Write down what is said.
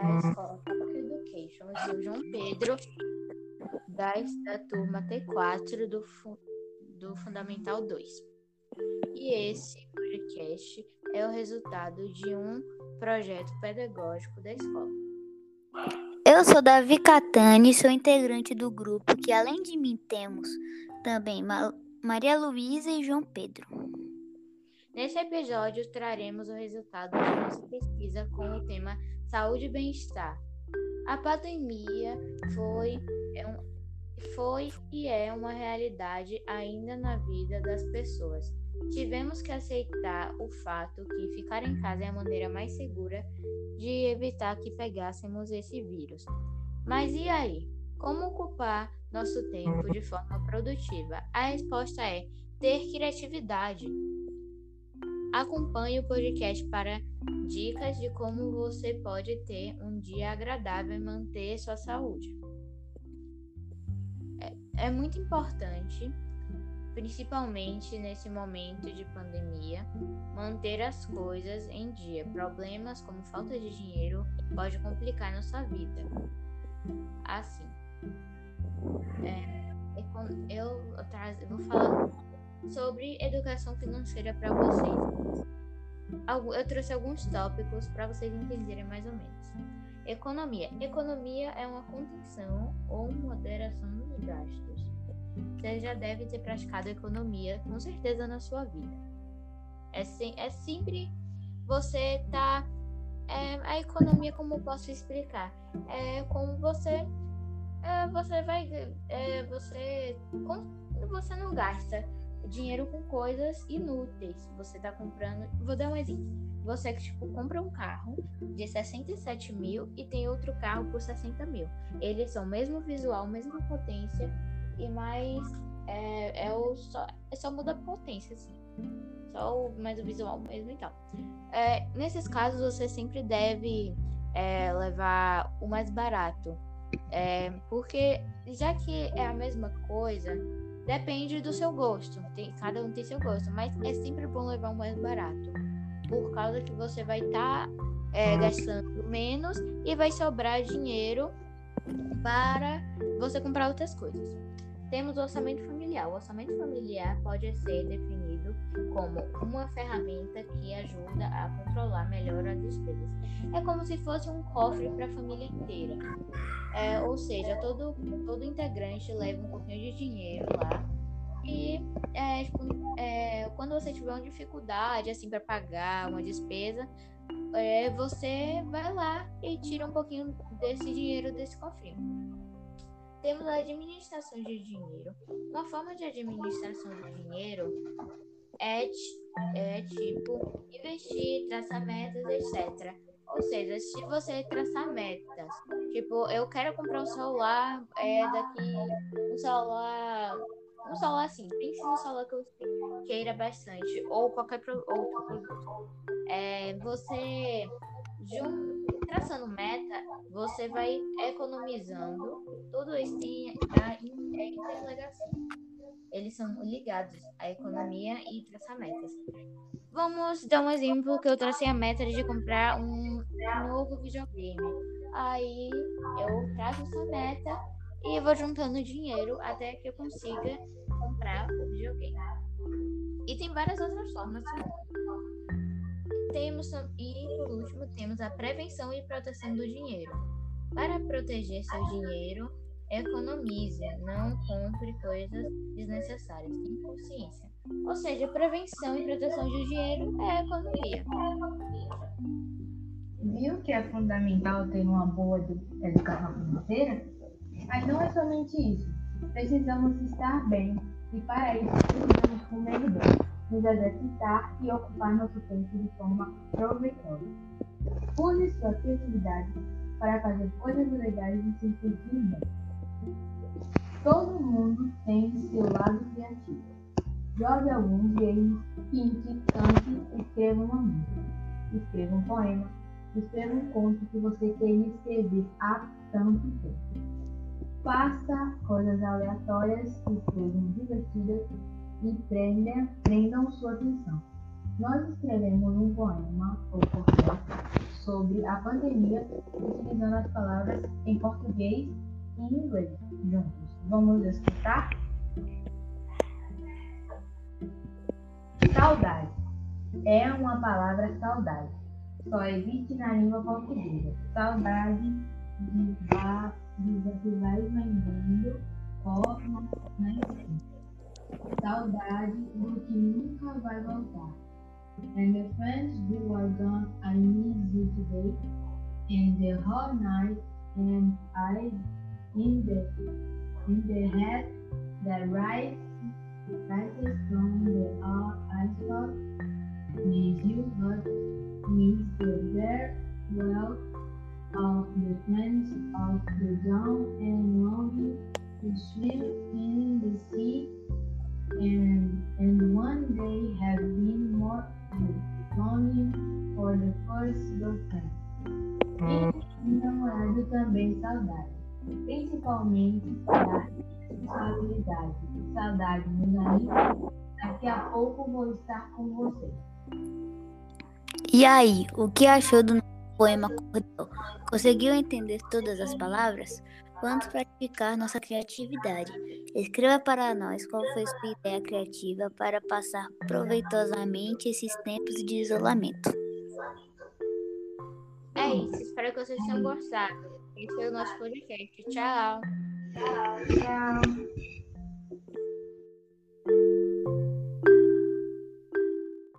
da escola Public Education. Eu sou João Pedro, da, da turma T4 do, do Fundamental 2. E esse podcast é o resultado de um projeto pedagógico da escola. Eu sou Davi Catani, sou integrante do grupo que, além de mim, temos também Maria Luísa e João Pedro. Nesse episódio, traremos o resultado da nossa pesquisa com o tema Saúde e Bem-Estar. A pandemia foi, é foi e é uma realidade ainda na vida das pessoas. Tivemos que aceitar o fato que ficar em casa é a maneira mais segura de evitar que pegássemos esse vírus. Mas e aí? Como ocupar nosso tempo de forma produtiva? A resposta é ter criatividade. Acompanhe o podcast para dicas de como você pode ter um dia agradável e manter sua saúde. É, é muito importante, principalmente nesse momento de pandemia, manter as coisas em dia. Problemas como falta de dinheiro pode complicar nossa vida. Assim, é, eu, eu vou falar sobre educação financeira para vocês. Eu trouxe alguns tópicos para vocês entenderem mais ou menos. Economia. Economia é uma contenção ou moderação nos gastos. Você já deve ter praticado economia, com certeza, na sua vida. É, se, é sempre você tá. É, a economia, como eu posso explicar? É como você. É, você vai. É, você. Você não gasta dinheiro com coisas inúteis. Você tá comprando. Vou dar um exemplo. Você que tipo, compra um carro de 67 mil e tem outro carro por 60 mil. Eles são o mesmo visual, mesma potência e mais. É, é, o só, é só muda a potência, assim. Só o, mais o visual mesmo e tal. É, nesses casos, você sempre deve é, levar o mais barato. É, porque já que é a mesma coisa, Depende do seu gosto. Tem, cada um tem seu gosto. Mas é sempre bom levar o mais barato. Por causa que você vai estar tá, é, gastando menos e vai sobrar dinheiro para você comprar outras coisas. Temos o orçamento familiar. O orçamento familiar pode ser definido como uma ferramenta que ajuda a controlar melhor as despesas. É como se fosse um cofre para a família inteira. É, ou seja, todo, todo integrante leva um pouquinho de dinheiro lá. E é, tipo, é, quando você tiver uma dificuldade assim para pagar uma despesa, é, você vai lá e tira um pouquinho desse dinheiro desse cofrinho. Temos a administração de dinheiro. Uma forma de administração de dinheiro é, é tipo investir, traçar metas, etc. Ou seja, se você traçar metas, tipo, eu quero comprar um celular é, daqui, um celular, um celular assim, pense no celular que eu queira bastante, ou qualquer outro produto. É, você traçando meta, você vai economizando. Tudo isso tem a interligação. Eles são ligados à economia e traçar metas. Vamos dar um exemplo que eu tracei a meta de comprar um novo videogame. Aí eu traço essa meta e vou juntando dinheiro até que eu consiga comprar o videogame. E tem várias outras formas. Temos, e por último, temos a prevenção e proteção do dinheiro. Para proteger seu dinheiro, economize, não compre coisas desnecessárias. Tenha consciência. Ou seja, prevenção e proteção de dinheiro é economia. Viu que é fundamental ter uma boa educação financeira? Mas não é somente isso. Precisamos estar bem e para isso precisamos comer bem nos exercitar e ocupar nosso tempo de forma proveitosa. Use sua criatividade para fazer coisas legais e se sentir bem. Todo mundo tem seu lado criativo. Jogue alguns games, pinte, cante, escreva uma música, escreva um poema, escreva um conto que você queria escrever há tanto tempo. Faça coisas aleatórias que sejam divertidas e prendam, prendam sua atenção. Nós escrevemos um poema ou cordel sobre a pandemia utilizando as palavras em português e inglês juntos. Vamos escutar? Saudade. É uma palavra saudade. Só existe na língua portuguesa. Saudade de, va de que vai lembrando ó nascente. Saudade do que nunca vai voltar. And the friends who are gone, I miss you today. And the whole night, and I in the in the head that rises rises from the asphalt. Miss you, but miss the bare well of the friends of the dawn saudade, principalmente da responsabilidade. Saudade, meus amigos. Daqui a pouco vou estar com você. E aí, o que achou do poema Cordel? Conseguiu entender todas as palavras? Vamos praticar nossa criatividade. Escreva para nós qual foi sua ideia criativa para passar proveitosamente esses tempos de isolamento. É isso, espero que vocês tenham gostado. Esse foi o nosso podcast. Tchau. Tchau.